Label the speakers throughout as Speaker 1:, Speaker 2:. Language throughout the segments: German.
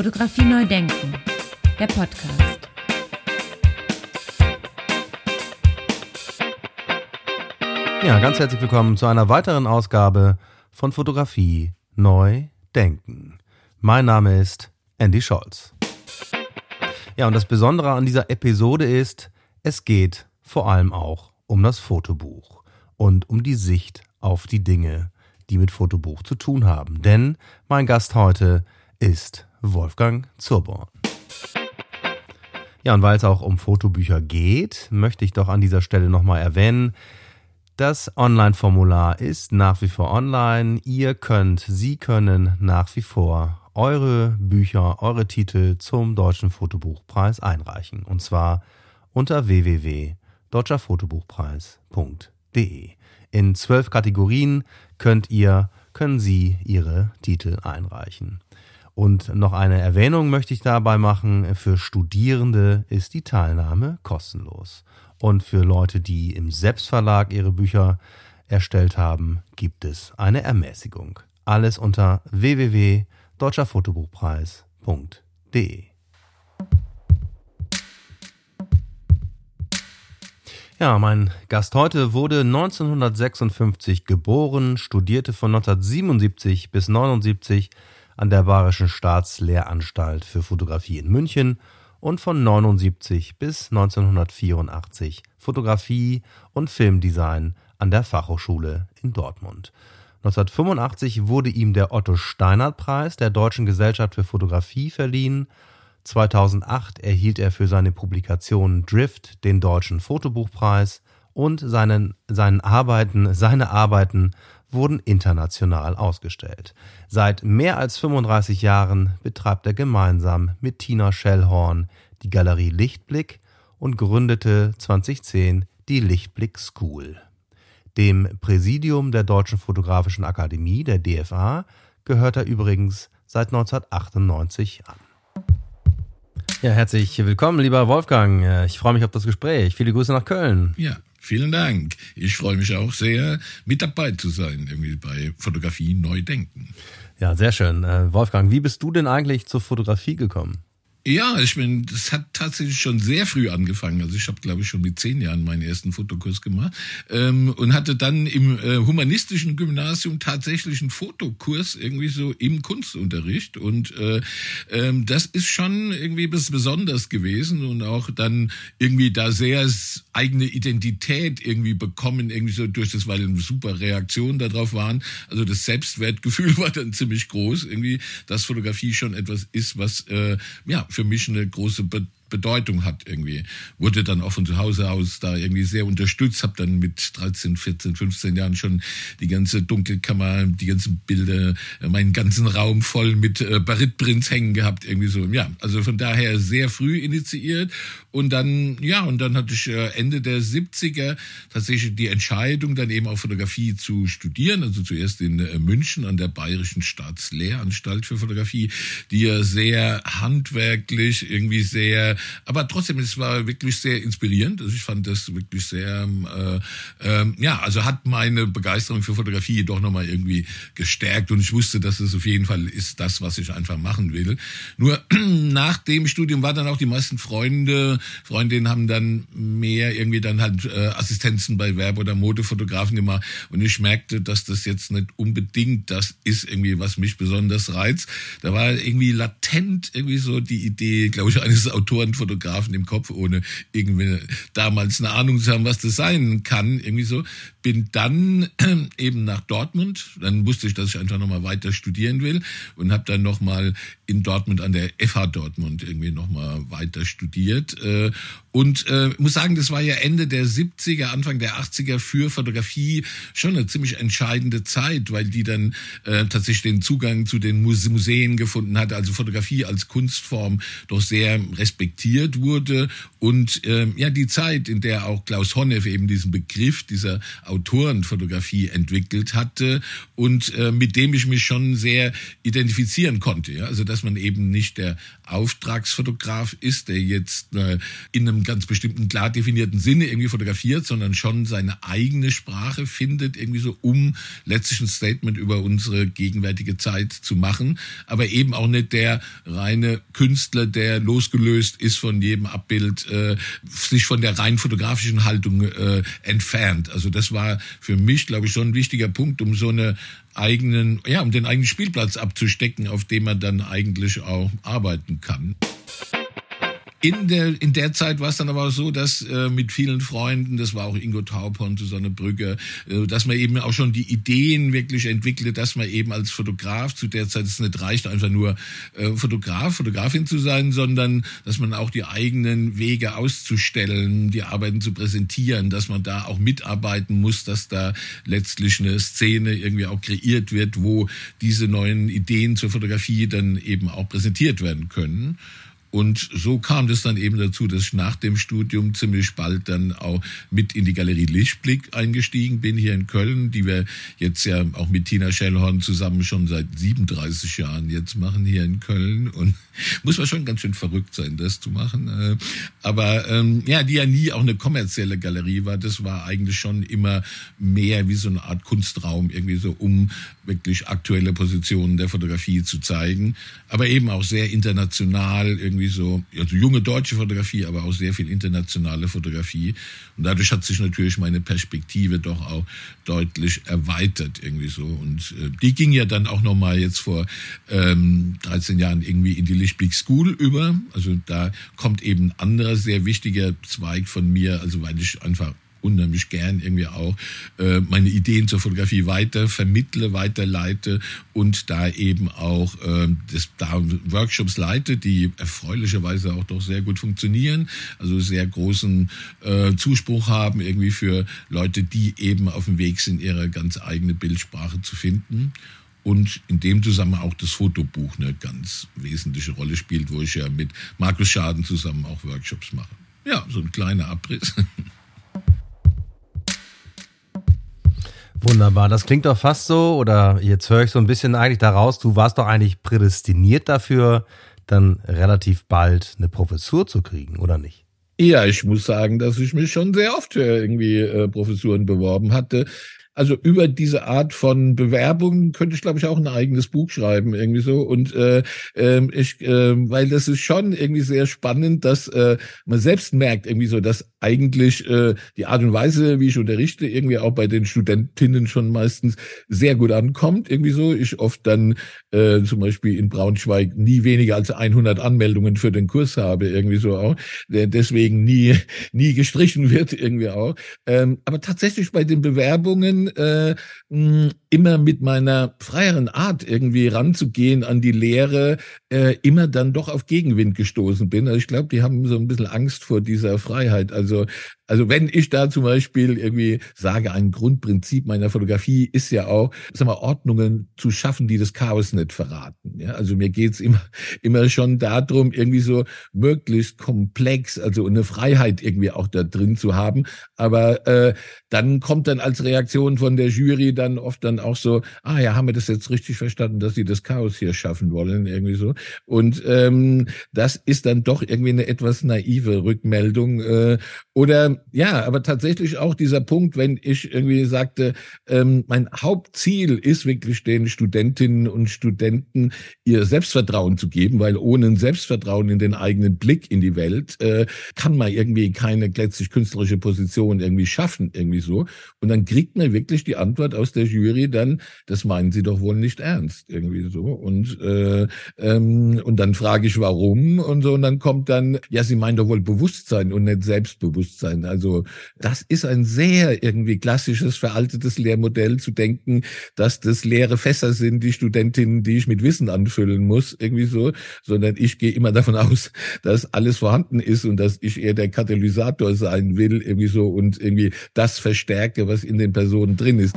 Speaker 1: Fotografie neu denken, der Podcast.
Speaker 2: Ja, ganz herzlich willkommen zu einer weiteren Ausgabe von Fotografie neu denken. Mein Name ist Andy Scholz. Ja, und das Besondere an dieser Episode ist, es geht vor allem auch um das Fotobuch und um die Sicht auf die Dinge, die mit Fotobuch zu tun haben. Denn mein Gast heute ist Wolfgang Zurborn. Ja, und weil es auch um Fotobücher geht, möchte ich doch an dieser Stelle nochmal erwähnen, das Online-Formular ist nach wie vor online. Ihr könnt, Sie können nach wie vor eure Bücher, eure Titel zum Deutschen Fotobuchpreis einreichen. Und zwar unter www.deutscherfotobuchpreis.de. In zwölf Kategorien könnt ihr, können Sie Ihre Titel einreichen. Und noch eine Erwähnung möchte ich dabei machen. Für Studierende ist die Teilnahme kostenlos. Und für Leute, die im Selbstverlag ihre Bücher erstellt haben, gibt es eine Ermäßigung. Alles unter www.deutscherfotobuchpreis.de. Ja, mein Gast heute wurde 1956 geboren, studierte von 1977 bis 1979 an der Bayerischen Staatslehranstalt für Fotografie in München und von 79 bis 1984 Fotografie und Filmdesign an der Fachhochschule in Dortmund. 1985 wurde ihm der Otto Steinert Preis der Deutschen Gesellschaft für Fotografie verliehen. 2008 erhielt er für seine Publikation Drift den Deutschen Fotobuchpreis und seinen, seinen Arbeiten, seine Arbeiten wurden international ausgestellt. Seit mehr als 35 Jahren betreibt er gemeinsam mit Tina Schellhorn die Galerie Lichtblick und gründete 2010 die Lichtblick School. Dem Präsidium der Deutschen Fotografischen Akademie, der DFA, gehört er übrigens seit 1998 an. Ja, herzlich willkommen, lieber Wolfgang. Ich freue mich auf das Gespräch. Viele Grüße nach Köln.
Speaker 3: Ja, Vielen Dank. Ich freue mich auch sehr, mit dabei zu sein, irgendwie bei Fotografie neu denken.
Speaker 2: Ja, sehr schön. Äh, Wolfgang, wie bist du denn eigentlich zur Fotografie gekommen?
Speaker 3: Ja, ich bin, das hat tatsächlich schon sehr früh angefangen. Also ich habe, glaube ich, schon mit zehn Jahren meinen ersten Fotokurs gemacht ähm, und hatte dann im äh, humanistischen Gymnasium tatsächlich einen Fotokurs irgendwie so im Kunstunterricht und äh, ähm, das ist schon irgendwie was Besonderes gewesen und auch dann irgendwie da sehr eigene Identität irgendwie bekommen irgendwie so durch das, weil super Reaktion darauf waren. Also das Selbstwertgefühl war dann ziemlich groß irgendwie, dass Fotografie schon etwas ist, was äh, ja für mich eine große Bedeutung hat irgendwie. Wurde dann auch von zu Hause aus da irgendwie sehr unterstützt, habe dann mit 13, 14, 15 Jahren schon die ganze Dunkelkammer, die ganzen Bilder, äh, meinen ganzen Raum voll mit äh, Baritprints hängen gehabt, irgendwie so. Ja, also von daher sehr früh initiiert und dann, ja, und dann hatte ich äh, Ende der 70er tatsächlich die Entscheidung, dann eben auch Fotografie zu studieren, also zuerst in äh, München an der Bayerischen Staatslehranstalt für Fotografie, die ja sehr handwerklich, irgendwie sehr aber trotzdem, es war wirklich sehr inspirierend. Also ich fand das wirklich sehr, äh, äh, ja, also hat meine Begeisterung für Fotografie doch nochmal irgendwie gestärkt und ich wusste, dass es auf jeden Fall ist das, was ich einfach machen will. Nur nach dem Studium waren dann auch die meisten Freunde, Freundinnen haben dann mehr irgendwie dann halt äh, Assistenzen bei Werbe- oder Modefotografen gemacht und ich merkte, dass das jetzt nicht unbedingt das ist irgendwie, was mich besonders reizt. Da war irgendwie latent irgendwie so die Idee, glaube ich, eines Autoren Fotografen im Kopf, ohne irgendwie damals eine Ahnung zu haben, was das sein kann, irgendwie so. Bin dann eben nach Dortmund, dann wusste ich, dass ich einfach nochmal weiter studieren will und habe dann nochmal in Dortmund an der FH Dortmund irgendwie nochmal weiter studiert äh, und äh, muss sagen, das war ja Ende der 70er, Anfang der 80er für Fotografie schon eine ziemlich entscheidende Zeit, weil die dann äh, tatsächlich den Zugang zu den Museen gefunden hat, also Fotografie als Kunstform doch sehr respektiert wurde und äh, ja die Zeit, in der auch Klaus Honneff eben diesen Begriff dieser Autorenfotografie entwickelt hatte und äh, mit dem ich mich schon sehr identifizieren konnte. Ja? Also das dass man eben nicht der Auftragsfotograf ist, der jetzt äh, in einem ganz bestimmten klar definierten Sinne irgendwie fotografiert, sondern schon seine eigene Sprache findet, irgendwie so, um letztlich ein Statement über unsere gegenwärtige Zeit zu machen, aber eben auch nicht der reine Künstler, der losgelöst ist von jedem Abbild, äh, sich von der rein fotografischen Haltung äh, entfernt. Also das war für mich, glaube ich, schon ein wichtiger Punkt, um so eine eigenen, ja, um den eigenen Spielplatz abzustecken, auf dem man dann eigentlich auch arbeiten kann. In der, in der Zeit war es dann aber auch so, dass äh, mit vielen Freunden, das war auch Ingo Taubhorn, Susanne Brügge, äh, dass man eben auch schon die Ideen wirklich entwickelte, dass man eben als Fotograf, zu der Zeit es nicht reicht, einfach nur äh, Fotograf, Fotografin zu sein, sondern dass man auch die eigenen Wege auszustellen, die Arbeiten zu präsentieren, dass man da auch mitarbeiten muss, dass da letztlich eine Szene irgendwie auch kreiert wird, wo diese neuen Ideen zur Fotografie dann eben auch präsentiert werden können. Und so kam das dann eben dazu, dass ich nach dem Studium ziemlich bald dann auch mit in die Galerie Lichtblick eingestiegen bin hier in Köln, die wir jetzt ja auch mit Tina Schellhorn zusammen schon seit 37 Jahren jetzt machen hier in Köln. Und muss man schon ganz schön verrückt sein, das zu machen. Äh, aber ähm, ja, die ja nie auch eine kommerzielle Galerie war, das war eigentlich schon immer mehr wie so eine Art Kunstraum, irgendwie so, um wirklich aktuelle Positionen der Fotografie zu zeigen. Aber eben auch sehr international irgendwie irgendwie so, also junge deutsche Fotografie, aber auch sehr viel internationale Fotografie. Und dadurch hat sich natürlich meine Perspektive doch auch deutlich erweitert irgendwie so. Und äh, die ging ja dann auch nochmal jetzt vor ähm, 13 Jahren irgendwie in die Lichtblick School über. Also da kommt eben ein anderer sehr wichtiger Zweig von mir, also weil ich einfach unheimlich gern irgendwie auch äh, meine Ideen zur Fotografie weiter vermittle, weiterleite und da eben auch äh, das, da Workshops leite, die erfreulicherweise auch doch sehr gut funktionieren, also sehr großen äh, Zuspruch haben irgendwie für Leute, die eben auf dem Weg sind, ihre ganz eigene Bildsprache zu finden. Und in dem Zusammenhang auch das Fotobuch eine ganz wesentliche Rolle spielt, wo ich ja mit Markus Schaden zusammen auch Workshops mache. Ja, so ein kleiner Abriss.
Speaker 2: Wunderbar, das klingt doch fast so, oder jetzt höre ich so ein bisschen eigentlich daraus, du warst doch eigentlich prädestiniert dafür, dann relativ bald eine Professur zu kriegen, oder nicht?
Speaker 3: Ja, ich muss sagen, dass ich mich schon sehr oft für irgendwie äh, Professuren beworben hatte. Also über diese Art von Bewerbungen könnte ich, glaube ich, auch ein eigenes Buch schreiben, irgendwie so. Und äh, äh, ich, äh, weil das ist schon irgendwie sehr spannend, dass äh, man selbst merkt, irgendwie so, dass eigentlich äh, die Art und Weise, wie ich unterrichte, irgendwie auch bei den Studentinnen schon meistens sehr gut ankommt, irgendwie so. Ich oft dann äh, zum Beispiel in Braunschweig nie weniger als 100 Anmeldungen für den Kurs habe, irgendwie so auch, der deswegen nie nie gestrichen wird, irgendwie auch. Ähm, aber tatsächlich bei den Bewerbungen äh, immer mit meiner freieren Art irgendwie ranzugehen an die Lehre, äh, immer dann doch auf Gegenwind gestoßen bin. Also ich glaube, die haben so ein bisschen Angst vor dieser Freiheit. Also also wenn ich da zum Beispiel irgendwie sage, ein Grundprinzip meiner Fotografie ist ja auch, sag mal, Ordnungen zu schaffen, die das Chaos nicht verraten. Ja, also mir geht's immer, immer schon darum, irgendwie so möglichst komplex, also eine Freiheit irgendwie auch da drin zu haben. Aber äh, dann kommt dann als Reaktion von der Jury dann oft dann auch so, ah ja, haben wir das jetzt richtig verstanden, dass sie das Chaos hier schaffen wollen, irgendwie so. Und ähm, das ist dann doch irgendwie eine etwas naive Rückmeldung. Äh, oder ja, aber tatsächlich auch dieser Punkt, wenn ich irgendwie sagte, ähm, mein Hauptziel ist wirklich den Studentinnen und Studenten ihr Selbstvertrauen zu geben, weil ohne ein Selbstvertrauen in den eigenen Blick in die Welt äh, kann man irgendwie keine letztlich künstlerische Position irgendwie schaffen, irgendwie so. Und dann kriegt man wirklich die Antwort aus der Jury dann, das meinen Sie doch wohl nicht ernst, irgendwie so. Und äh, ähm, und dann frage ich, warum und so. Und dann kommt dann, ja, Sie meinen doch wohl Bewusstsein und nicht Selbstbewusstsein. Also das ist ein sehr irgendwie klassisches, veraltetes Lehrmodell zu denken, dass das leere Fässer sind, die Studentinnen, die ich mit Wissen anfüllen muss, irgendwie so, sondern ich gehe immer davon aus, dass alles vorhanden ist und dass ich eher der Katalysator sein will, irgendwie so und irgendwie das verstärke, was in den Personen drin ist.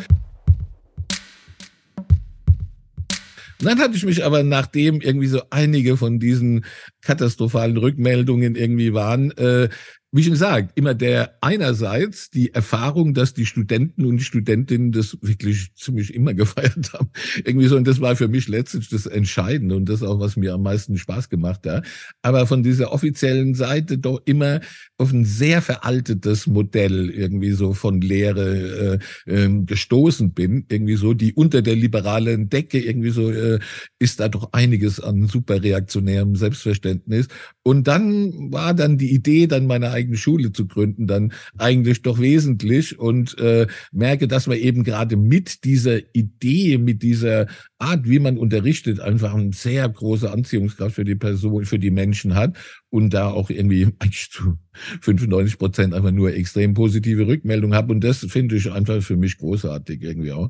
Speaker 3: Und dann hatte ich mich aber, nachdem irgendwie so einige von diesen katastrophalen Rückmeldungen irgendwie waren, äh, wie schon gesagt, immer der einerseits die Erfahrung, dass die Studenten und die Studentinnen das wirklich ziemlich immer gefeiert haben. Irgendwie so, und das war für mich letztlich das Entscheidende und das auch, was mir am meisten Spaß gemacht hat. Aber von dieser offiziellen Seite doch immer auf ein sehr veraltetes Modell irgendwie so von Lehre äh, äh, gestoßen bin. Irgendwie so, die unter der liberalen Decke irgendwie so äh, ist da doch einiges an super reaktionärem Selbstverständnis. Und dann war dann die Idee, dann meine eigene Schule zu gründen, dann eigentlich doch wesentlich. Und äh, merke, dass man eben gerade mit dieser Idee, mit dieser Art, wie man unterrichtet, einfach eine sehr große Anziehungskraft für die Person, für die Menschen hat. Und da auch irgendwie eigentlich zu 95 Prozent einfach nur extrem positive Rückmeldungen habe. Und das finde ich einfach für mich großartig irgendwie auch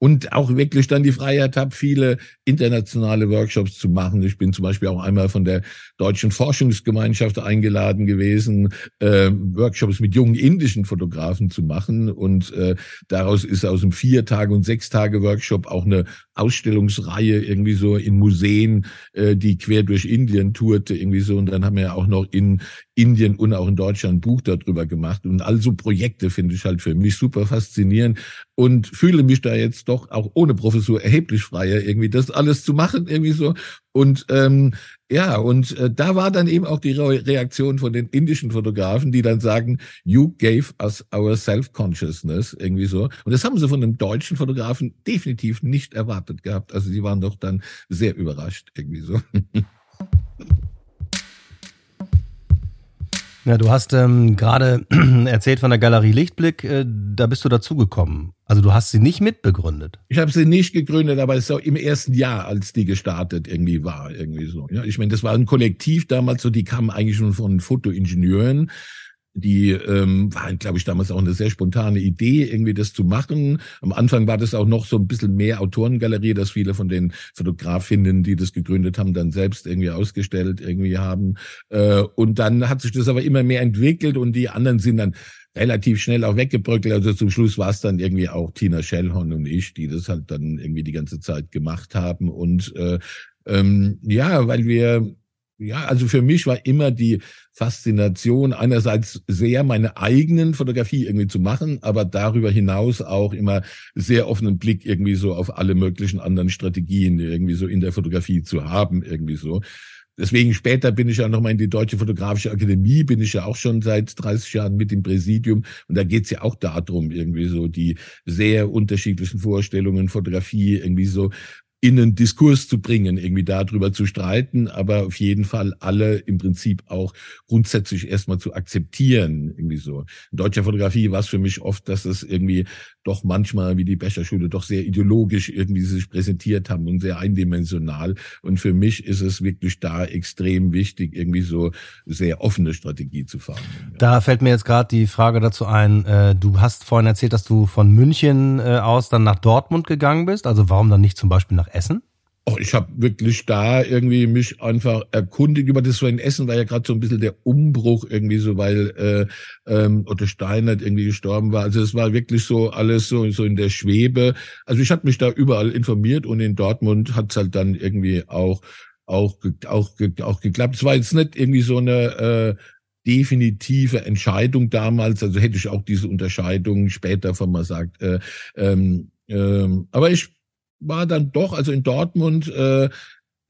Speaker 3: und auch wirklich dann die Freiheit habe, viele internationale Workshops zu machen. Ich bin zum Beispiel auch einmal von der Deutschen Forschungsgemeinschaft eingeladen gewesen, äh, Workshops mit jungen indischen Fotografen zu machen. Und äh, daraus ist aus einem vier Tage und sechs Tage Workshop auch eine Ausstellungsreihe irgendwie so in Museen, äh, die quer durch Indien tourte irgendwie so. Und dann haben wir auch noch in Indien und auch in Deutschland ein Buch darüber gemacht. Und also Projekte finde ich halt für mich super faszinierend und fühle mich da jetzt doch auch ohne Professur erheblich freier, irgendwie das alles zu machen, irgendwie so. Und ähm, ja, und äh, da war dann eben auch die Re Reaktion von den indischen Fotografen, die dann sagen, you gave us our self-consciousness, irgendwie so. Und das haben sie von einem deutschen Fotografen definitiv nicht erwartet gehabt. Also sie waren doch dann sehr überrascht, irgendwie so.
Speaker 2: Ja, du hast ähm, gerade erzählt von der Galerie Lichtblick, äh, da bist du dazugekommen. Also du hast sie nicht mitbegründet.
Speaker 3: Ich habe sie nicht gegründet, aber es war im ersten Jahr, als die gestartet irgendwie war, irgendwie so. Ja, ich meine, das war ein Kollektiv damals, so die kamen eigentlich schon von Fotoingenieuren die ähm, war, glaube ich, damals auch eine sehr spontane Idee, irgendwie das zu machen. Am Anfang war das auch noch so ein bisschen mehr Autorengalerie, dass viele von den Fotografinnen, die das gegründet haben, dann selbst irgendwie ausgestellt irgendwie haben. Äh, und dann hat sich das aber immer mehr entwickelt und die anderen sind dann relativ schnell auch weggebröckelt. Also zum Schluss war es dann irgendwie auch Tina Schellhorn und ich, die das halt dann irgendwie die ganze Zeit gemacht haben. Und äh, ähm, ja, weil wir ja, also für mich war immer die Faszination einerseits sehr meine eigenen Fotografie irgendwie zu machen, aber darüber hinaus auch immer sehr offenen Blick irgendwie so auf alle möglichen anderen Strategien irgendwie so in der Fotografie zu haben, irgendwie so. Deswegen später bin ich ja nochmal in die Deutsche Fotografische Akademie, bin ich ja auch schon seit 30 Jahren mit im Präsidium. Und da geht's ja auch darum, irgendwie so die sehr unterschiedlichen Vorstellungen, Fotografie irgendwie so in einen Diskurs zu bringen, irgendwie darüber zu streiten, aber auf jeden Fall alle im Prinzip auch grundsätzlich erstmal zu akzeptieren, irgendwie so. In deutscher Fotografie war es für mich oft, dass es irgendwie doch manchmal wie die Becherschule doch sehr ideologisch irgendwie sich präsentiert haben und sehr eindimensional. Und für mich ist es wirklich da extrem wichtig, irgendwie so sehr offene Strategie zu fahren.
Speaker 2: Da fällt mir jetzt gerade die Frage dazu ein, äh, du hast vorhin erzählt, dass du von München äh, aus dann nach Dortmund gegangen bist. Also warum dann nicht zum Beispiel nach Essen?
Speaker 3: Oh, ich habe wirklich da irgendwie mich einfach erkundigt über das so in Essen war ja gerade so ein bisschen der Umbruch irgendwie so, weil äh, ähm, Otto Steinert irgendwie gestorben war. Also es war wirklich so alles so so in der Schwebe. Also ich habe mich da überall informiert und in Dortmund hat's halt dann irgendwie auch auch auch auch geklappt. Es war jetzt nicht irgendwie so eine äh, definitive Entscheidung damals. Also hätte ich auch diese Unterscheidung später von man sagt. Äh, ähm, ähm, aber ich war dann doch, also in Dortmund äh,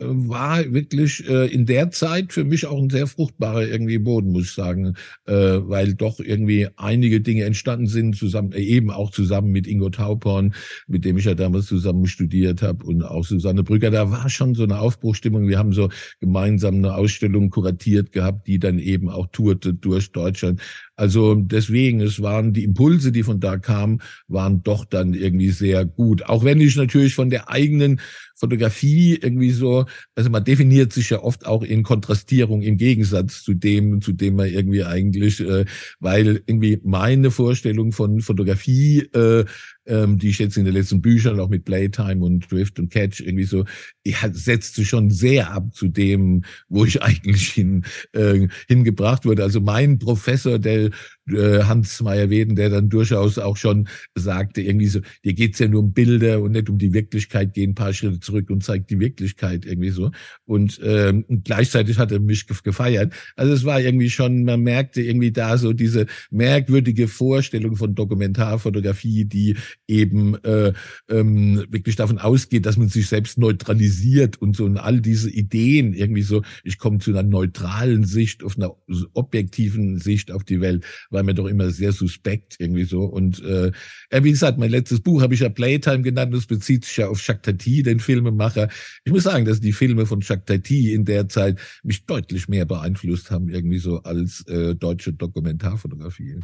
Speaker 3: war wirklich äh, in der Zeit für mich auch ein sehr fruchtbarer irgendwie Boden, muss ich sagen, äh, weil doch irgendwie einige Dinge entstanden sind, zusammen äh, eben auch zusammen mit Ingo Tauporn, mit dem ich ja damals zusammen studiert habe und auch Susanne Brücker. Da war schon so eine Aufbruchstimmung. Wir haben so gemeinsam eine Ausstellung kuratiert gehabt, die dann eben auch tourte durch Deutschland. Also deswegen, es waren die Impulse, die von da kamen, waren doch dann irgendwie sehr gut. Auch wenn ich natürlich von der eigenen Fotografie irgendwie so, also man definiert sich ja oft auch in Kontrastierung im Gegensatz zu dem, zu dem man irgendwie eigentlich, äh, weil irgendwie meine Vorstellung von Fotografie äh, ähm, die ich jetzt in den letzten Büchern auch mit Playtime und Drift und Catch irgendwie so, ich setzte schon sehr ab zu dem, wo ich eigentlich hin, äh, hingebracht wurde. Also mein Professor, der äh, Hans Meyer-Weden, der dann durchaus auch schon sagte, irgendwie so, dir geht's ja nur um Bilder und nicht um die Wirklichkeit, geh ein paar Schritte zurück und zeig die Wirklichkeit irgendwie so. Und, ähm, und gleichzeitig hat er mich gefeiert. Also es war irgendwie schon, man merkte irgendwie da so diese merkwürdige Vorstellung von Dokumentarfotografie, die eben äh, ähm, wirklich davon ausgeht, dass man sich selbst neutralisiert und so und all diese Ideen irgendwie so, ich komme zu einer neutralen Sicht, auf einer objektiven Sicht auf die Welt, war mir doch immer sehr suspekt irgendwie so. Und äh, wie gesagt, mein letztes Buch habe ich ja Playtime genannt, das bezieht sich ja auf Jacques Tati, den Filmemacher. Ich muss sagen, dass die Filme von Jacques Tati in der Zeit mich deutlich mehr beeinflusst haben, irgendwie so als äh, deutsche Dokumentarfotografie.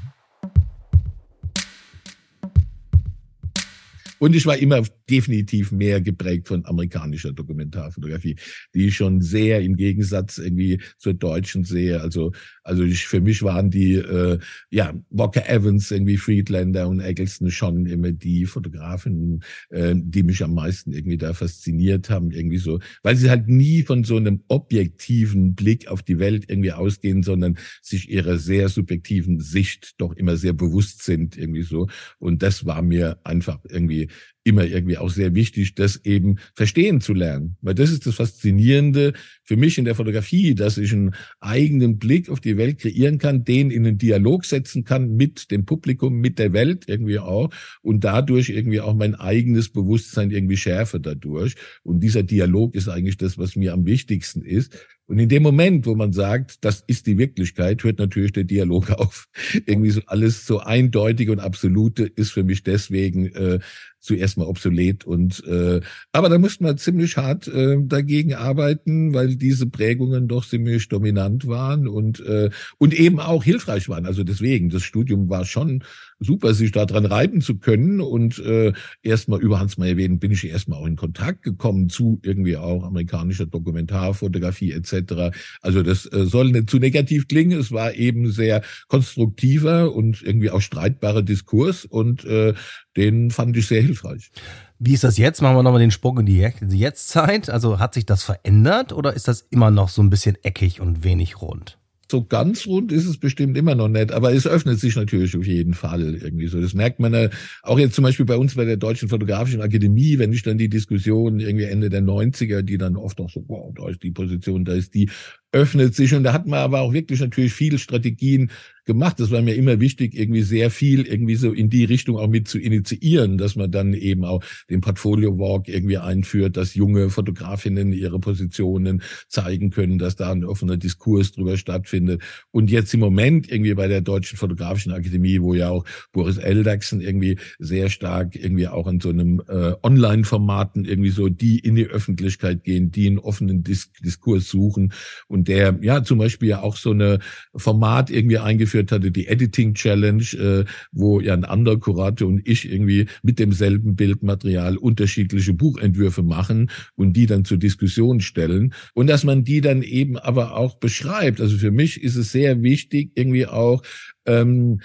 Speaker 3: Und ich war immer definitiv mehr geprägt von amerikanischer Dokumentarfotografie, die schon sehr im Gegensatz irgendwie zur deutschen sehe. Also, also ich, für mich waren die, äh, ja, Walker Evans, irgendwie Friedlander und Eggleston schon immer die Fotografen, äh, die mich am meisten irgendwie da fasziniert haben, irgendwie so, weil sie halt nie von so einem objektiven Blick auf die Welt irgendwie ausgehen, sondern sich ihrer sehr subjektiven Sicht doch immer sehr bewusst sind, irgendwie so. Und das war mir einfach irgendwie immer irgendwie auch sehr wichtig, das eben verstehen zu lernen. Weil das ist das Faszinierende für mich in der Fotografie, dass ich einen eigenen Blick auf die Welt kreieren kann, den in einen Dialog setzen kann mit dem Publikum, mit der Welt irgendwie auch und dadurch irgendwie auch mein eigenes Bewusstsein irgendwie schärfe dadurch. Und dieser Dialog ist eigentlich das, was mir am wichtigsten ist. Und in dem Moment, wo man sagt, das ist die Wirklichkeit, hört natürlich der Dialog auf. Irgendwie so alles so eindeutig und absolute ist für mich deswegen äh, zuerst mal obsolet und äh, aber da musste man ziemlich hart äh, dagegen arbeiten, weil diese Prägungen doch ziemlich dominant waren und äh, und eben auch hilfreich waren. Also deswegen, das Studium war schon super, sich daran reiben zu können und äh, erstmal über Hans Meyer Weden bin ich erstmal auch in Kontakt gekommen zu irgendwie auch amerikanischer Dokumentarfotografie etc. Also das äh, soll nicht zu negativ klingen, es war eben sehr konstruktiver und irgendwie auch streitbarer Diskurs und äh, den fand ich sehr hilfreich.
Speaker 2: Wie ist das jetzt? Machen wir nochmal den Sprung in die Jetztzeit. Also hat sich das verändert oder ist das immer noch so ein bisschen eckig und wenig rund?
Speaker 3: so ganz rund ist es bestimmt immer noch nicht, aber es öffnet sich natürlich auf jeden Fall irgendwie so. Das merkt man ja auch jetzt zum Beispiel bei uns bei der Deutschen Fotografischen Akademie, wenn ich dann die Diskussion irgendwie Ende der 90er, die dann oft auch so, wow, da ist die Position, da ist die, öffnet sich. Und da hat man aber auch wirklich natürlich viele Strategien gemacht. Das war mir immer wichtig, irgendwie sehr viel irgendwie so in die Richtung auch mit zu initiieren, dass man dann eben auch den Portfolio Walk irgendwie einführt, dass junge Fotografinnen ihre Positionen zeigen können, dass da ein offener Diskurs drüber stattfindet. Und jetzt im Moment irgendwie bei der Deutschen Fotografischen Akademie, wo ja auch Boris Eldachsen irgendwie sehr stark irgendwie auch in so einem äh, Online-Formaten irgendwie so, die in die Öffentlichkeit gehen, die einen offenen Dis Diskurs suchen und der ja zum Beispiel ja auch so eine Format irgendwie eingeführt hatte, die Editing Challenge, äh, wo ja ein anderer Kurator und ich irgendwie mit demselben Bildmaterial unterschiedliche Buchentwürfe machen und die dann zur Diskussion stellen und dass man die dann eben aber auch beschreibt. Also für mich ist es sehr wichtig, irgendwie auch ähm,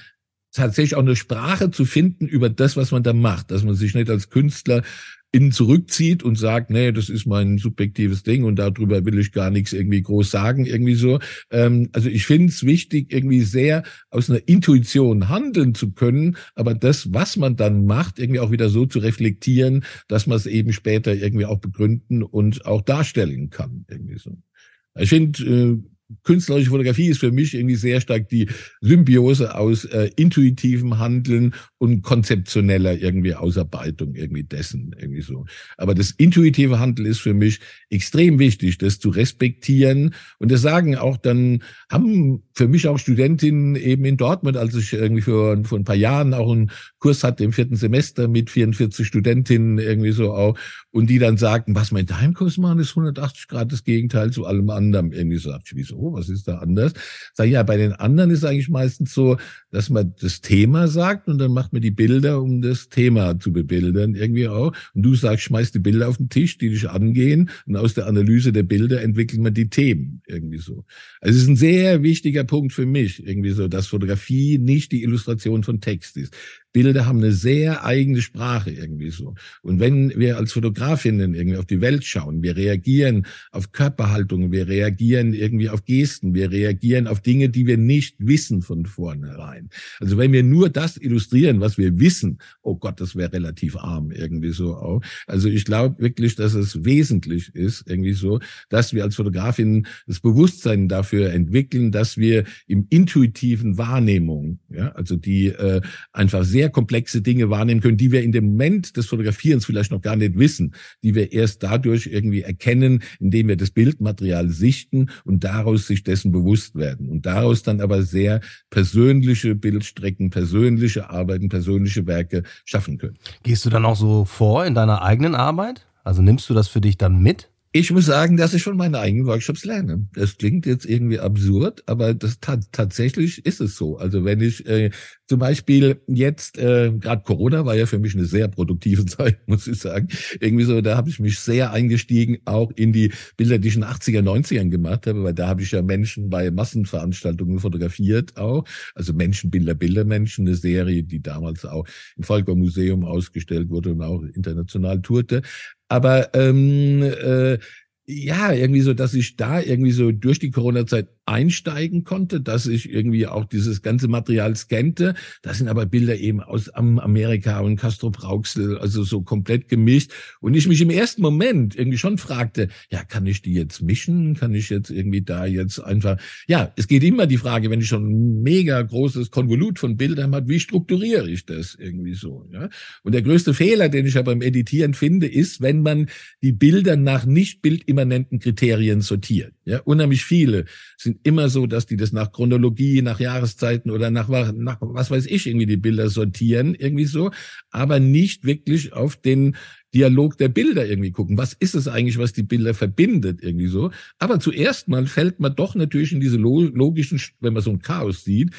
Speaker 3: tatsächlich auch eine Sprache zu finden über das, was man da macht, dass man sich nicht als Künstler innen zurückzieht und sagt, nee, das ist mein subjektives Ding und darüber will ich gar nichts irgendwie groß sagen, irgendwie so. Ähm, also ich finde es wichtig, irgendwie sehr aus einer Intuition handeln zu können, aber das, was man dann macht, irgendwie auch wieder so zu reflektieren, dass man es eben später irgendwie auch begründen und auch darstellen kann, irgendwie so. Ich finde, äh, künstlerische Fotografie ist für mich irgendwie sehr stark die Symbiose aus äh, intuitivem Handeln und konzeptioneller irgendwie Ausarbeitung irgendwie dessen irgendwie so. Aber das intuitive Handeln ist für mich extrem wichtig, das zu respektieren und das sagen auch dann haben für mich auch Studentinnen eben in Dortmund, als ich irgendwie vor, vor ein paar Jahren auch einen Kurs hatte im vierten Semester mit 44 Studentinnen irgendwie so auch und die dann sagten, was mein Timekurs machen, ist 180 Grad das Gegenteil zu allem anderen. Irgendwie so, ich, wieso, was ist da anders? Sag ich, ja, bei den anderen ist eigentlich meistens so, dass man das Thema sagt und dann macht man die Bilder, um das Thema zu bebildern irgendwie auch. Und du sagst, schmeiß die Bilder auf den Tisch, die dich angehen und aus der Analyse der Bilder entwickelt man die Themen irgendwie so. Also es ist ein sehr wichtiger Punkt für mich irgendwie so, dass Fotografie nicht die Illustration von Text ist. Bilder haben eine sehr eigene Sprache irgendwie so. Und wenn wir als Fotografinnen irgendwie auf die Welt schauen, wir reagieren auf Körperhaltungen, wir reagieren irgendwie auf Gesten, wir reagieren auf Dinge, die wir nicht wissen von vornherein. Also wenn wir nur das illustrieren, was wir wissen, oh Gott, das wäre relativ arm irgendwie so auch. Also ich glaube wirklich, dass es wesentlich ist irgendwie so, dass wir als Fotografinnen das Bewusstsein dafür entwickeln, dass wir im intuitiven Wahrnehmung, ja, also die äh, einfach sehr komplexe Dinge wahrnehmen können, die wir in dem Moment des Fotografierens vielleicht noch gar nicht wissen, die wir erst dadurch irgendwie erkennen, indem wir das Bildmaterial sichten und daraus sich dessen bewusst werden und daraus dann aber sehr persönliche Bildstrecken, persönliche Arbeiten, persönliche Werke schaffen können.
Speaker 2: Gehst du dann auch so vor in deiner eigenen Arbeit? Also nimmst du das für dich dann mit?
Speaker 3: Ich muss sagen, dass ich schon meine eigenen Workshops lerne. Das klingt jetzt irgendwie absurd, aber das tatsächlich ist es so. Also wenn ich äh, zum Beispiel jetzt, äh, gerade Corona war ja für mich eine sehr produktive Zeit, muss ich sagen. Irgendwie so, da habe ich mich sehr eingestiegen, auch in die Bilder, die ich in den 80er, 90ern gemacht habe, weil da habe ich ja Menschen bei Massenveranstaltungen fotografiert auch. Also Menschenbilder, Bildermenschen, eine Serie, die damals auch im Volker Museum ausgestellt wurde und auch international tourte. Aber ähm, äh, ja, irgendwie so, dass ich da irgendwie so durch die Corona-Zeit einsteigen konnte, dass ich irgendwie auch dieses ganze Material scannte. Das sind aber Bilder eben aus Amerika und Castro Brauxel, also so komplett gemischt. Und ich mich im ersten Moment irgendwie schon fragte, ja, kann ich die jetzt mischen? Kann ich jetzt irgendwie da jetzt einfach, ja, es geht immer die Frage, wenn ich schon ein mega großes Konvolut von Bildern habe, wie strukturiere ich das irgendwie so, ja? Und der größte Fehler, den ich ja beim Editieren finde, ist, wenn man die Bilder nach nicht bildimmanenten Kriterien sortiert. Ja, unheimlich viele sind immer so, dass die das nach Chronologie, nach Jahreszeiten oder nach, nach was weiß ich irgendwie die Bilder sortieren, irgendwie so, aber nicht wirklich auf den Dialog der Bilder irgendwie gucken. Was ist es eigentlich, was die Bilder verbindet irgendwie so? Aber zuerst mal fällt man doch natürlich in diese logischen, wenn man so ein Chaos sieht,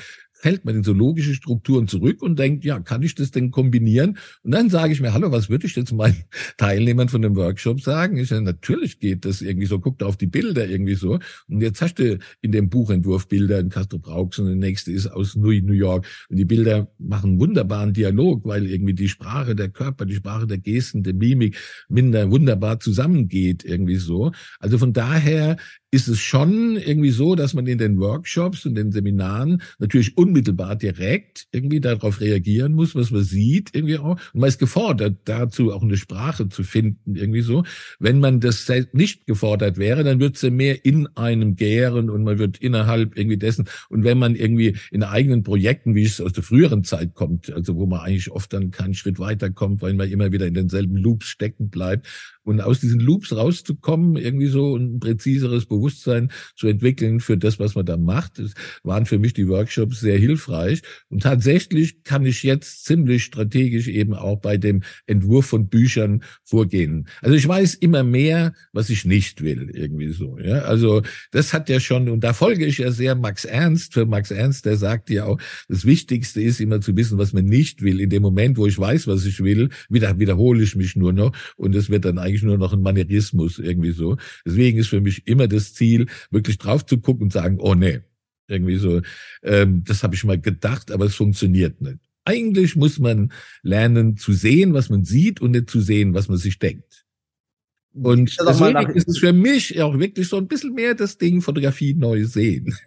Speaker 3: fällt man in so logische Strukturen zurück und denkt, ja, kann ich das denn kombinieren? Und dann sage ich mir, hallo, was würde ich jetzt meinen Teilnehmern von dem Workshop sagen? Ich sage, natürlich geht das irgendwie so, guckt auf die Bilder irgendwie so. Und jetzt hast du in dem Buchentwurf Bilder in Castro Braux und der nächste ist aus New York. Und die Bilder machen wunderbaren Dialog, weil irgendwie die Sprache der Körper, die Sprache der Gesten, der Mimik minder wunderbar zusammengeht irgendwie so. Also von daher ist es schon irgendwie so, dass man in den Workshops und den Seminaren natürlich unmittelbar direkt irgendwie darauf reagieren muss, was man sieht irgendwie auch. Und man ist gefordert, dazu auch eine Sprache zu finden irgendwie so. Wenn man das nicht gefordert wäre, dann würde es ja mehr in einem gären und man wird innerhalb irgendwie dessen. Und wenn man irgendwie in eigenen Projekten, wie es aus der früheren Zeit kommt, also wo man eigentlich oft dann keinen Schritt weiterkommt, weil man immer wieder in denselben Loops stecken bleibt, und aus diesen Loops rauszukommen, irgendwie so ein präziseres Bewusstsein zu entwickeln für das, was man da macht, das waren für mich die Workshops sehr hilfreich. Und tatsächlich kann ich jetzt ziemlich strategisch eben auch bei dem Entwurf von Büchern vorgehen. Also ich weiß immer mehr, was ich nicht will, irgendwie so. Ja, also das hat ja schon, und da folge ich ja sehr Max Ernst. Für Max Ernst, der sagt ja auch, das Wichtigste ist immer zu wissen, was man nicht will. In dem Moment, wo ich weiß, was ich will, wieder, wiederhole ich mich nur noch und es wird dann eigentlich nur noch ein Manierismus irgendwie so. Deswegen ist für mich immer das Ziel, wirklich drauf zu gucken und sagen, oh nee, irgendwie so, ähm, das habe ich mal gedacht, aber es funktioniert nicht. Eigentlich muss man lernen zu sehen, was man sieht und nicht zu sehen, was man sich denkt. Und deswegen ist es für mich auch wirklich so ein bisschen mehr das Ding Fotografie neu sehen.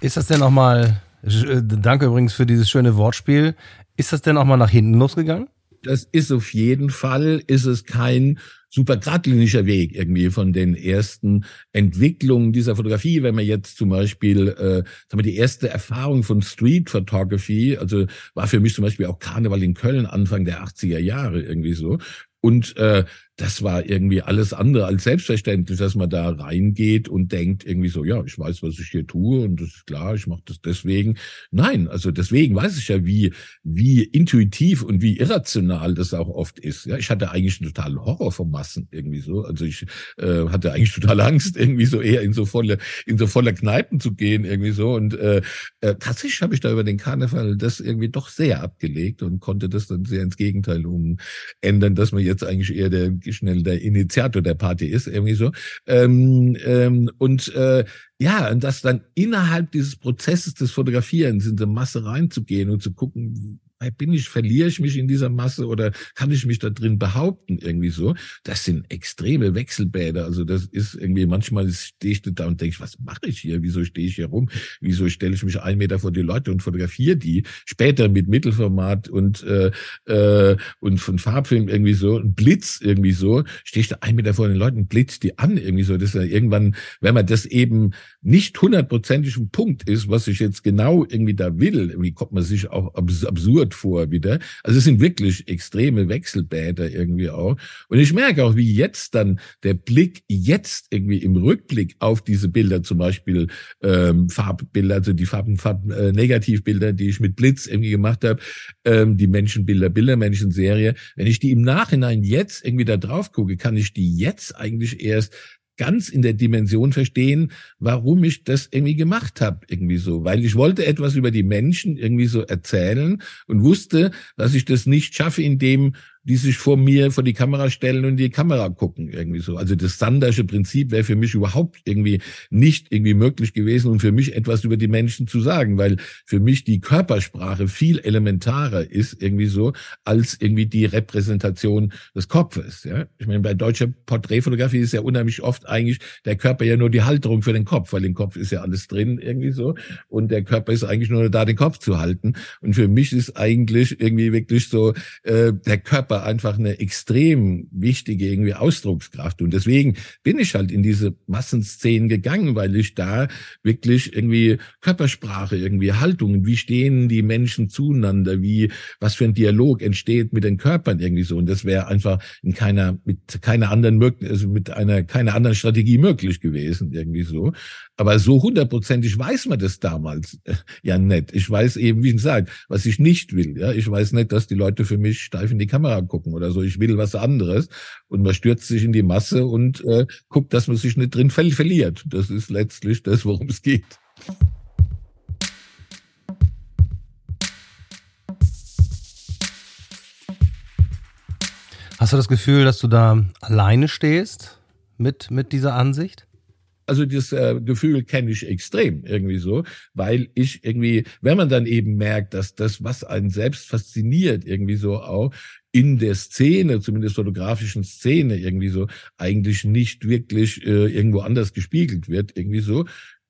Speaker 2: Ist das denn nochmal äh, danke übrigens für dieses schöne Wortspiel. Ist das denn auch mal nach hinten losgegangen?
Speaker 3: Das ist auf jeden Fall, ist es kein super geradliniger Weg irgendwie von den ersten Entwicklungen dieser Fotografie. Wenn man jetzt zum Beispiel, äh, sagen wir, die erste Erfahrung von Street Photography, also war für mich zum Beispiel auch Karneval in Köln Anfang der 80er Jahre irgendwie so. Und äh, das war irgendwie alles andere als selbstverständlich, dass man da reingeht und denkt irgendwie so, ja, ich weiß, was ich hier tue und das ist klar, ich mache das deswegen. Nein, also deswegen weiß ich ja, wie wie intuitiv und wie irrational das auch oft ist. Ja, ich hatte eigentlich einen totalen Horror vor Massen irgendwie so. Also ich äh, hatte eigentlich total Angst irgendwie so eher in so volle in so voller Kneipen zu gehen irgendwie so und äh, äh, tatsächlich habe ich da über den Karneval das irgendwie doch sehr abgelegt und konnte das dann sehr ins Gegenteil umändern, dass man jetzt eigentlich eher der schnell der Initiator der Party ist, irgendwie so. Ähm, ähm, und äh, ja, und das dann innerhalb dieses Prozesses des Fotografierens in die Masse reinzugehen und zu gucken, bin ich, verliere ich mich in dieser Masse oder kann ich mich da drin behaupten irgendwie so? Das sind extreme Wechselbäder. Also das ist irgendwie, manchmal stehe ich da und denke, was mache ich hier? Wieso stehe ich hier rum? Wieso stelle ich mich einen Meter vor die Leute und fotografiere die? Später mit Mittelformat und, äh, äh, und von Farbfilm irgendwie so, ein Blitz irgendwie so, stehe ich da einen Meter vor den Leuten, blitzt die an irgendwie so. Das ist ja irgendwann, wenn man das eben nicht hundertprozentig ein Punkt ist, was ich jetzt genau irgendwie da will, irgendwie kommt man sich auch absurd vor wieder. Also es sind wirklich extreme Wechselbäder irgendwie auch. Und ich merke auch, wie jetzt dann der Blick jetzt irgendwie im Rückblick auf diese Bilder, zum Beispiel ähm, Farbbilder, also die Farben, Farben äh, Negativbilder, die ich mit Blitz irgendwie gemacht habe, ähm, die Menschenbilder, Bildermenschen-Serie, wenn ich die im Nachhinein jetzt irgendwie da drauf gucke, kann ich die jetzt eigentlich erst ganz in der Dimension verstehen, warum ich das irgendwie gemacht habe, irgendwie so, weil ich wollte etwas über die Menschen irgendwie so erzählen und wusste, dass ich das nicht schaffe, indem die sich vor mir vor die Kamera stellen und die Kamera gucken irgendwie so. Also das Sandersche Prinzip wäre für mich überhaupt irgendwie nicht irgendwie möglich gewesen, um für mich etwas über die Menschen zu sagen, weil für mich die Körpersprache viel elementarer ist irgendwie so als irgendwie die Repräsentation des Kopfes. Ja, ich meine bei deutscher Porträtfotografie ist ja unheimlich oft eigentlich der Körper ja nur die Halterung für den Kopf, weil im Kopf ist ja alles drin irgendwie so und der Körper ist eigentlich nur da, den Kopf zu halten. Und für mich ist eigentlich irgendwie wirklich so äh, der Körper Körper einfach eine extrem wichtige irgendwie Ausdruckskraft. Und deswegen bin ich halt in diese Massenszenen gegangen, weil ich da wirklich irgendwie Körpersprache, irgendwie Haltungen, wie stehen die Menschen zueinander, wie, was für ein Dialog entsteht mit den Körpern irgendwie so. Und das wäre einfach in keiner, mit keiner anderen, also mit einer, keiner anderen Strategie möglich gewesen irgendwie so. Aber so hundertprozentig weiß man das damals äh, ja nicht. Ich weiß eben, wie sage, was ich nicht will. Ja, ich weiß nicht, dass die Leute für mich steif in die Kamera gucken oder so. Ich will was anderes. Und man stürzt sich in die Masse und äh, guckt, dass man sich nicht drin verliert. Das ist letztlich das, worum es geht.
Speaker 2: Hast du das Gefühl, dass du da alleine stehst mit, mit dieser Ansicht?
Speaker 3: Also das äh, Gefühl kenne ich extrem irgendwie so, weil ich irgendwie, wenn man dann eben merkt, dass das, was einen selbst fasziniert, irgendwie so auch in der Szene, zumindest fotografischen Szene, irgendwie so eigentlich nicht wirklich äh, irgendwo anders gespiegelt wird, irgendwie so,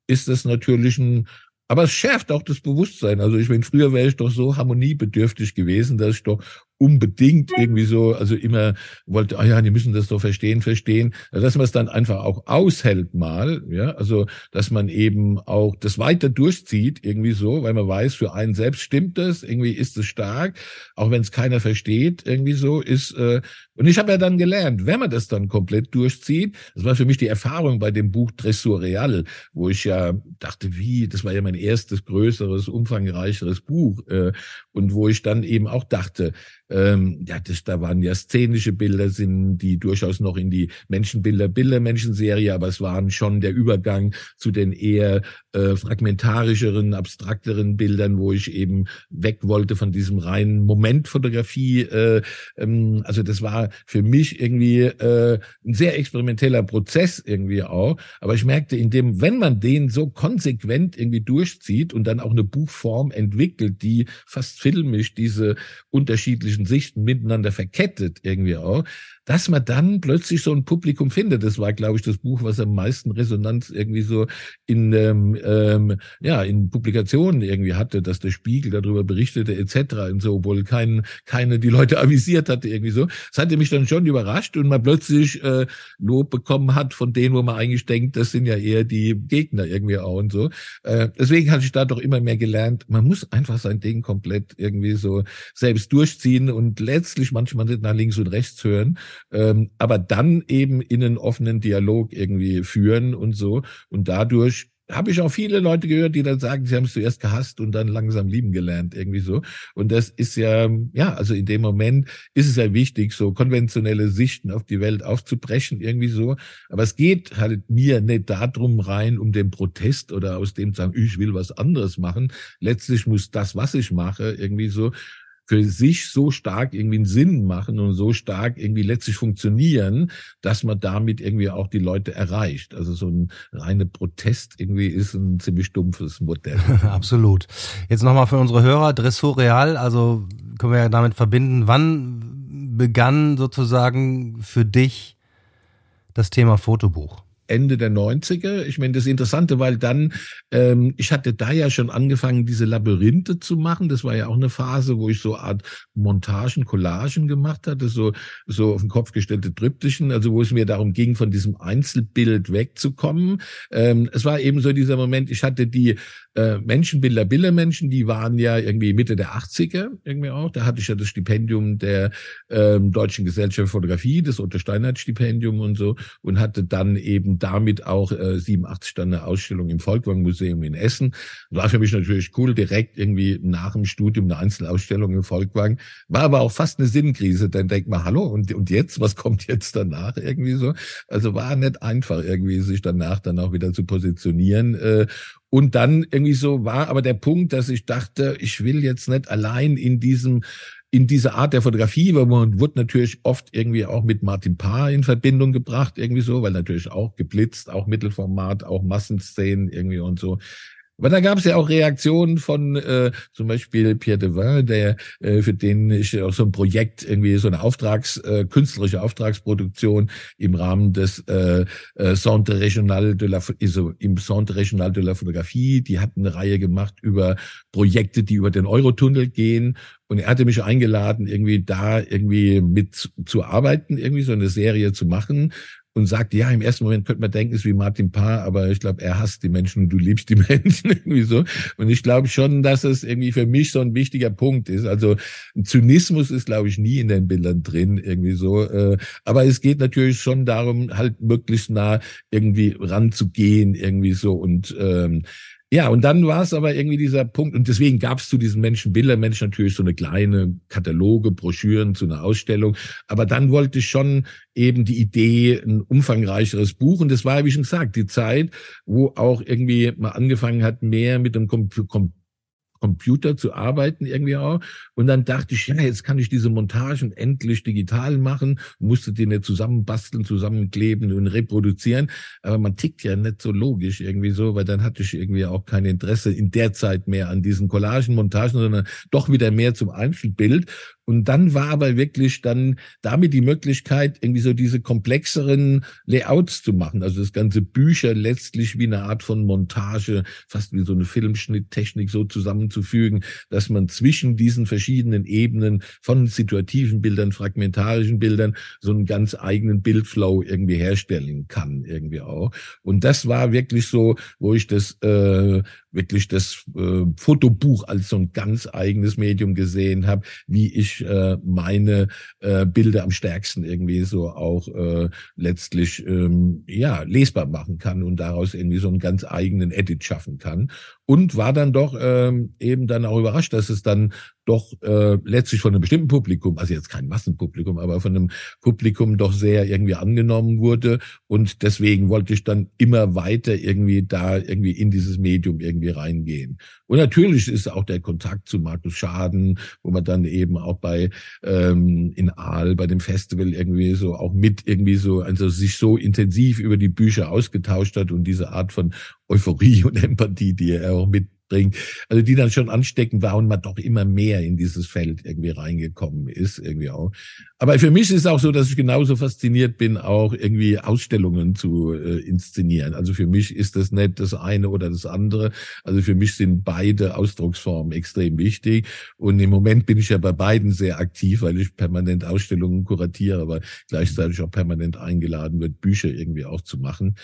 Speaker 3: ist das natürlich ein aber es schärft auch das Bewusstsein. Also ich meine, früher wäre ich doch so harmoniebedürftig gewesen, dass ich doch unbedingt irgendwie so, also immer wollte, ah ja, die müssen das doch verstehen, verstehen, dass man es dann einfach auch aushält mal, ja, also dass man eben auch das weiter durchzieht irgendwie so, weil man weiß, für einen selbst stimmt das, irgendwie ist es stark, auch wenn es keiner versteht, irgendwie so ist. Äh, und ich habe ja dann gelernt, wenn man das dann komplett durchzieht, das war für mich die Erfahrung bei dem Buch Dressur Real, wo ich ja dachte, wie, das war ja mein erstes größeres, umfangreicheres Buch äh, und wo ich dann eben auch dachte, ähm, ja, das, da waren ja szenische Bilder, sind die durchaus noch in die Menschenbilder, Bildermenschenserie, aber es waren schon der Übergang zu den eher äh, fragmentarischeren, abstrakteren Bildern, wo ich eben weg wollte von diesem reinen Momentfotografie. Äh, ähm, also das war für mich irgendwie äh, ein sehr experimenteller Prozess irgendwie auch. Aber ich merkte, in dem, wenn man den so konsequent irgendwie durchzieht und dann auch eine Buchform entwickelt, die fast filmisch diese unterschiedlichen unterschiedlichen Sichten miteinander verkettet irgendwie auch, dass man dann plötzlich so ein Publikum findet. Das war, glaube ich, das Buch, was am meisten Resonanz irgendwie so in ähm, ähm, ja in Publikationen irgendwie hatte, dass der Spiegel darüber berichtete etc. und so, obwohl kein, keine die Leute avisiert hatte irgendwie so. Das hatte mich dann schon überrascht und man plötzlich äh, Lob bekommen hat von denen, wo man eigentlich denkt, das sind ja eher die Gegner irgendwie auch und so. Äh, deswegen hatte ich da doch immer mehr gelernt, man muss einfach sein Ding komplett irgendwie so selbst durchziehen und letztlich manchmal nicht nach links und rechts hören ähm, aber dann eben in einen offenen Dialog irgendwie führen und so. Und dadurch habe ich auch viele Leute gehört, die dann sagen, sie haben es zuerst gehasst und dann langsam lieben gelernt, irgendwie so. Und das ist ja, ja, also in dem Moment ist es ja wichtig, so konventionelle Sichten auf die Welt aufzubrechen, irgendwie so. Aber es geht halt mir nicht darum rein, um den Protest oder aus dem zu sagen, ich will was anderes machen. Letztlich muss das, was ich mache, irgendwie so für sich so stark irgendwie einen Sinn machen und so stark irgendwie letztlich funktionieren, dass man damit irgendwie auch die Leute erreicht. Also so ein reine Protest irgendwie ist ein ziemlich dumpfes Modell.
Speaker 2: Absolut. Jetzt nochmal für unsere Hörer, Dressur Real, also können wir ja damit verbinden, wann begann sozusagen für dich das Thema Fotobuch?
Speaker 3: Ende der 90er. Ich meine, das Interessante, weil dann, ähm, ich hatte da ja schon angefangen, diese Labyrinthe zu machen. Das war ja auch eine Phase, wo ich so Art Montagen, Collagen gemacht hatte, so, so auf den Kopf gestellte Triptychen, also wo es mir darum ging, von diesem Einzelbild wegzukommen. Ähm, es war eben so dieser Moment, ich hatte die äh, Menschenbilder, Bildermenschen, die waren ja irgendwie Mitte der 80er irgendwie auch. Da hatte ich ja das Stipendium der ähm, Deutschen Gesellschaft für Fotografie, das Otto Steinert Stipendium und so und hatte dann eben damit auch äh, 87 dann eine Ausstellung im Volkwang Museum in Essen. War für mich natürlich cool, direkt irgendwie nach dem Studium eine Einzelausstellung im Volkwang. War aber auch fast eine Sinnkrise. Dann denkt man, hallo, und, und jetzt, was kommt jetzt danach irgendwie so? Also war nicht einfach irgendwie, sich danach dann auch wieder zu positionieren. Äh, und dann irgendwie so war aber der Punkt, dass ich dachte, ich will jetzt nicht allein in diesem in dieser Art der Fotografie, weil man wird natürlich oft irgendwie auch mit Martin Paar in Verbindung gebracht, irgendwie so, weil natürlich auch geblitzt, auch Mittelformat, auch Massenszenen irgendwie und so. Aber da gab es ja auch Reaktionen von äh, zum Beispiel Pierre Devin, der äh, für den ich auch so ein Projekt irgendwie so eine Auftrags äh, künstlerische Auftragsproduktion im Rahmen des äh, äh, Centre Regional de la also im Centre Regional de la Photographie, die hatten eine Reihe gemacht über Projekte, die über den Eurotunnel gehen. Und er hatte mich eingeladen, irgendwie da irgendwie mit zu arbeiten, irgendwie so eine Serie zu machen und sagt, ja, im ersten Moment könnte man denken, es ist wie Martin Paar, aber ich glaube, er hasst die Menschen und du liebst die Menschen irgendwie so. Und ich glaube schon, dass es irgendwie für mich so ein wichtiger Punkt ist. Also Zynismus ist, glaube ich, nie in den Bildern drin irgendwie so. Äh, aber es geht natürlich schon darum, halt möglichst nah irgendwie ranzugehen irgendwie so und ähm, ja, und dann war es aber irgendwie dieser Punkt, und deswegen gab es zu diesen Menschen, Bildermenschen natürlich so eine kleine Kataloge, Broschüren zu einer Ausstellung. Aber dann wollte ich schon eben die Idee, ein umfangreicheres Buch. Und das war, wie schon gesagt, die Zeit, wo auch irgendwie man angefangen hat, mehr mit dem Computer Computer zu arbeiten irgendwie auch. Und dann dachte ich, ja, jetzt kann ich diese Montagen endlich digital machen, musste die nicht zusammenbasteln, zusammenkleben und reproduzieren. Aber man tickt ja nicht so logisch irgendwie so, weil dann hatte ich irgendwie auch kein Interesse in der Zeit mehr an diesen Collagen, Montagen, sondern doch wieder mehr zum Einzelbild. Und dann war aber wirklich dann damit die Möglichkeit, irgendwie so diese komplexeren Layouts zu machen. Also das ganze Bücher letztlich wie eine Art von Montage, fast wie so eine Filmschnitttechnik so zusammenzufügen, dass man zwischen diesen verschiedenen Ebenen von situativen Bildern, fragmentarischen Bildern so einen ganz eigenen Bildflow irgendwie herstellen kann, irgendwie auch. Und das war wirklich so, wo ich das äh, wirklich das äh, Fotobuch als so ein ganz eigenes Medium gesehen habe, wie ich äh, meine äh, Bilder am stärksten irgendwie so auch äh, letztlich ähm, ja lesbar machen kann und daraus irgendwie so einen ganz eigenen Edit schaffen kann. Und war dann doch ähm, eben dann auch überrascht, dass es dann doch äh, letztlich von einem bestimmten Publikum, also jetzt kein Massenpublikum, aber von einem Publikum doch sehr irgendwie angenommen wurde und deswegen wollte ich dann immer weiter irgendwie da irgendwie in dieses Medium irgendwie reingehen. Und natürlich ist auch der Kontakt zu Markus Schaden, wo man dann eben auch bei ähm, in Aal bei dem Festival irgendwie so auch mit irgendwie so also sich so intensiv über die Bücher ausgetauscht hat und diese Art von Euphorie und Empathie, die er auch mitbringt, also die dann schon ansteckend war und man doch immer mehr in dieses Feld irgendwie reingekommen ist, irgendwie auch. Aber für mich ist es auch so, dass ich genauso fasziniert bin, auch irgendwie Ausstellungen zu äh, inszenieren. Also für mich ist das nicht das eine oder das andere. Also für mich sind beide Ausdrucksformen extrem wichtig. Und im Moment bin ich ja bei beiden sehr aktiv, weil ich permanent Ausstellungen kuratiere, aber gleichzeitig auch permanent eingeladen wird, Bücher irgendwie auch zu machen.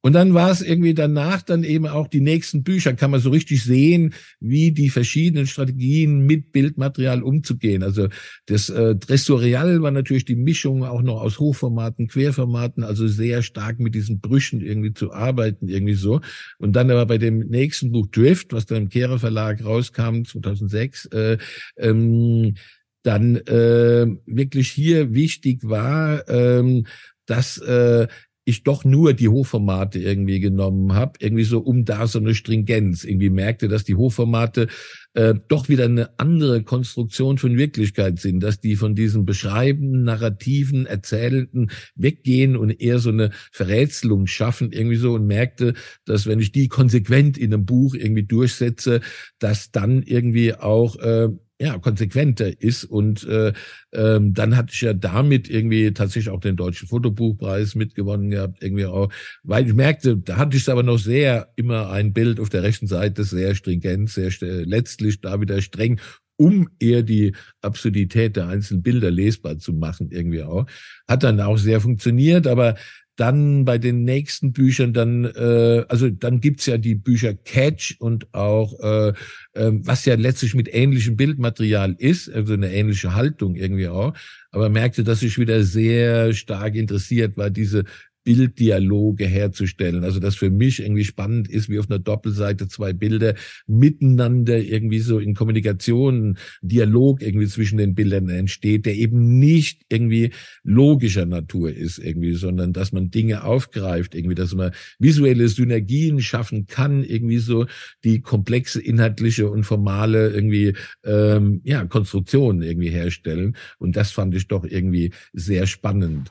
Speaker 3: Und dann war es irgendwie danach dann eben auch die nächsten Bücher, kann man so richtig sehen, wie die verschiedenen Strategien mit Bildmaterial umzugehen. Also das äh, Dressurial war natürlich die Mischung auch noch aus Hochformaten, Querformaten, also sehr stark mit diesen Brüchen irgendwie zu arbeiten, irgendwie so. Und dann aber bei dem nächsten Buch Drift, was dann im Kehrer Verlag rauskam, 2006, äh, ähm, dann äh, wirklich hier wichtig war, ähm, dass äh, ich doch nur die Hochformate irgendwie genommen habe, irgendwie so um da so eine Stringenz, irgendwie merkte, dass die Hochformate äh, doch wieder eine andere Konstruktion von Wirklichkeit sind, dass die von diesen beschreibenden, narrativen, erzählenden weggehen und eher so eine Verrätselung schaffen irgendwie so und merkte, dass wenn ich die konsequent in einem Buch irgendwie durchsetze, dass dann irgendwie auch äh, ja, konsequenter ist. Und äh, ähm, dann hatte ich ja damit irgendwie tatsächlich auch den Deutschen Fotobuchpreis mitgewonnen gehabt, irgendwie auch, weil ich merkte, da hatte ich aber noch sehr immer ein Bild auf der rechten Seite, sehr stringent, sehr letztlich da wieder streng um eher die Absurdität der einzelnen Bilder lesbar zu machen, irgendwie auch. Hat dann auch sehr funktioniert, aber dann bei den nächsten Büchern dann, äh, also dann gibt's ja die Bücher Catch und auch, äh, äh, was ja letztlich mit ähnlichem Bildmaterial ist, also eine ähnliche Haltung irgendwie auch. Aber merkte, dass ich wieder sehr stark interessiert war, diese Bilddialoge herzustellen. Also das für mich irgendwie spannend ist, wie auf einer Doppelseite zwei Bilder miteinander irgendwie so in Kommunikation, Dialog irgendwie zwischen den Bildern entsteht, der eben nicht irgendwie logischer Natur ist irgendwie, sondern dass man Dinge aufgreift, irgendwie, dass man visuelle Synergien schaffen kann, irgendwie so die komplexe inhaltliche und formale irgendwie ähm, ja Konstruktionen irgendwie herstellen. Und das fand ich doch irgendwie sehr spannend.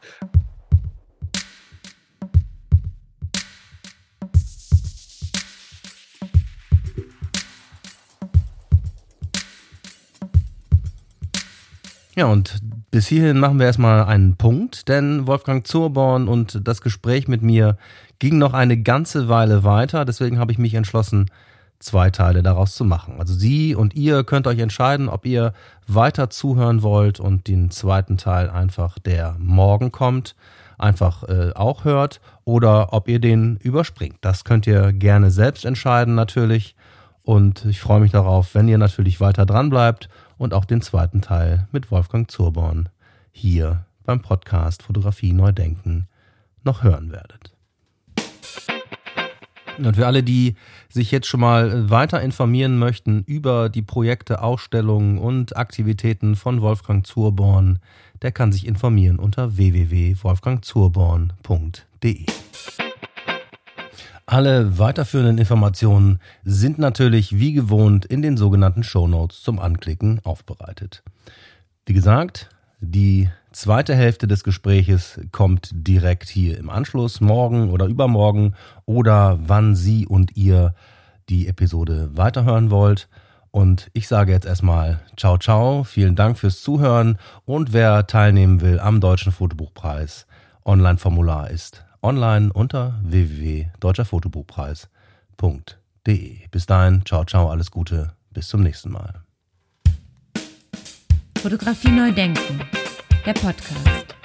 Speaker 2: Ja, und bis hierhin machen wir erstmal einen Punkt, denn Wolfgang Zurborn und das Gespräch mit mir ging noch eine ganze Weile weiter. Deswegen habe ich mich entschlossen, zwei Teile daraus zu machen. Also Sie und ihr könnt euch entscheiden, ob ihr weiter zuhören wollt und den zweiten Teil einfach, der morgen kommt, einfach äh, auch hört oder ob ihr den überspringt. Das könnt ihr gerne selbst entscheiden natürlich. Und ich freue mich darauf, wenn ihr natürlich weiter dran bleibt und auch den zweiten Teil mit Wolfgang Zurborn hier beim Podcast Fotografie Neu Denken noch hören werdet. Und für alle, die sich jetzt schon mal weiter informieren möchten über die Projekte, Ausstellungen und Aktivitäten von Wolfgang Zurborn, der kann sich informieren unter www.wolfgangzurborn.de. Alle weiterführenden Informationen sind natürlich wie gewohnt in den sogenannten Shownotes zum Anklicken aufbereitet. Wie gesagt, die zweite Hälfte des Gespräches kommt direkt hier im Anschluss, morgen oder übermorgen oder wann Sie und ihr die Episode weiterhören wollt. Und ich sage jetzt erstmal ciao ciao, vielen Dank fürs Zuhören und wer teilnehmen will am Deutschen Fotobuchpreis, Online-Formular ist online unter www.deutscherfotobuchpreis.de. Bis dahin, ciao, ciao, alles Gute, bis zum nächsten Mal.
Speaker 1: Fotografie neu denken, der Podcast.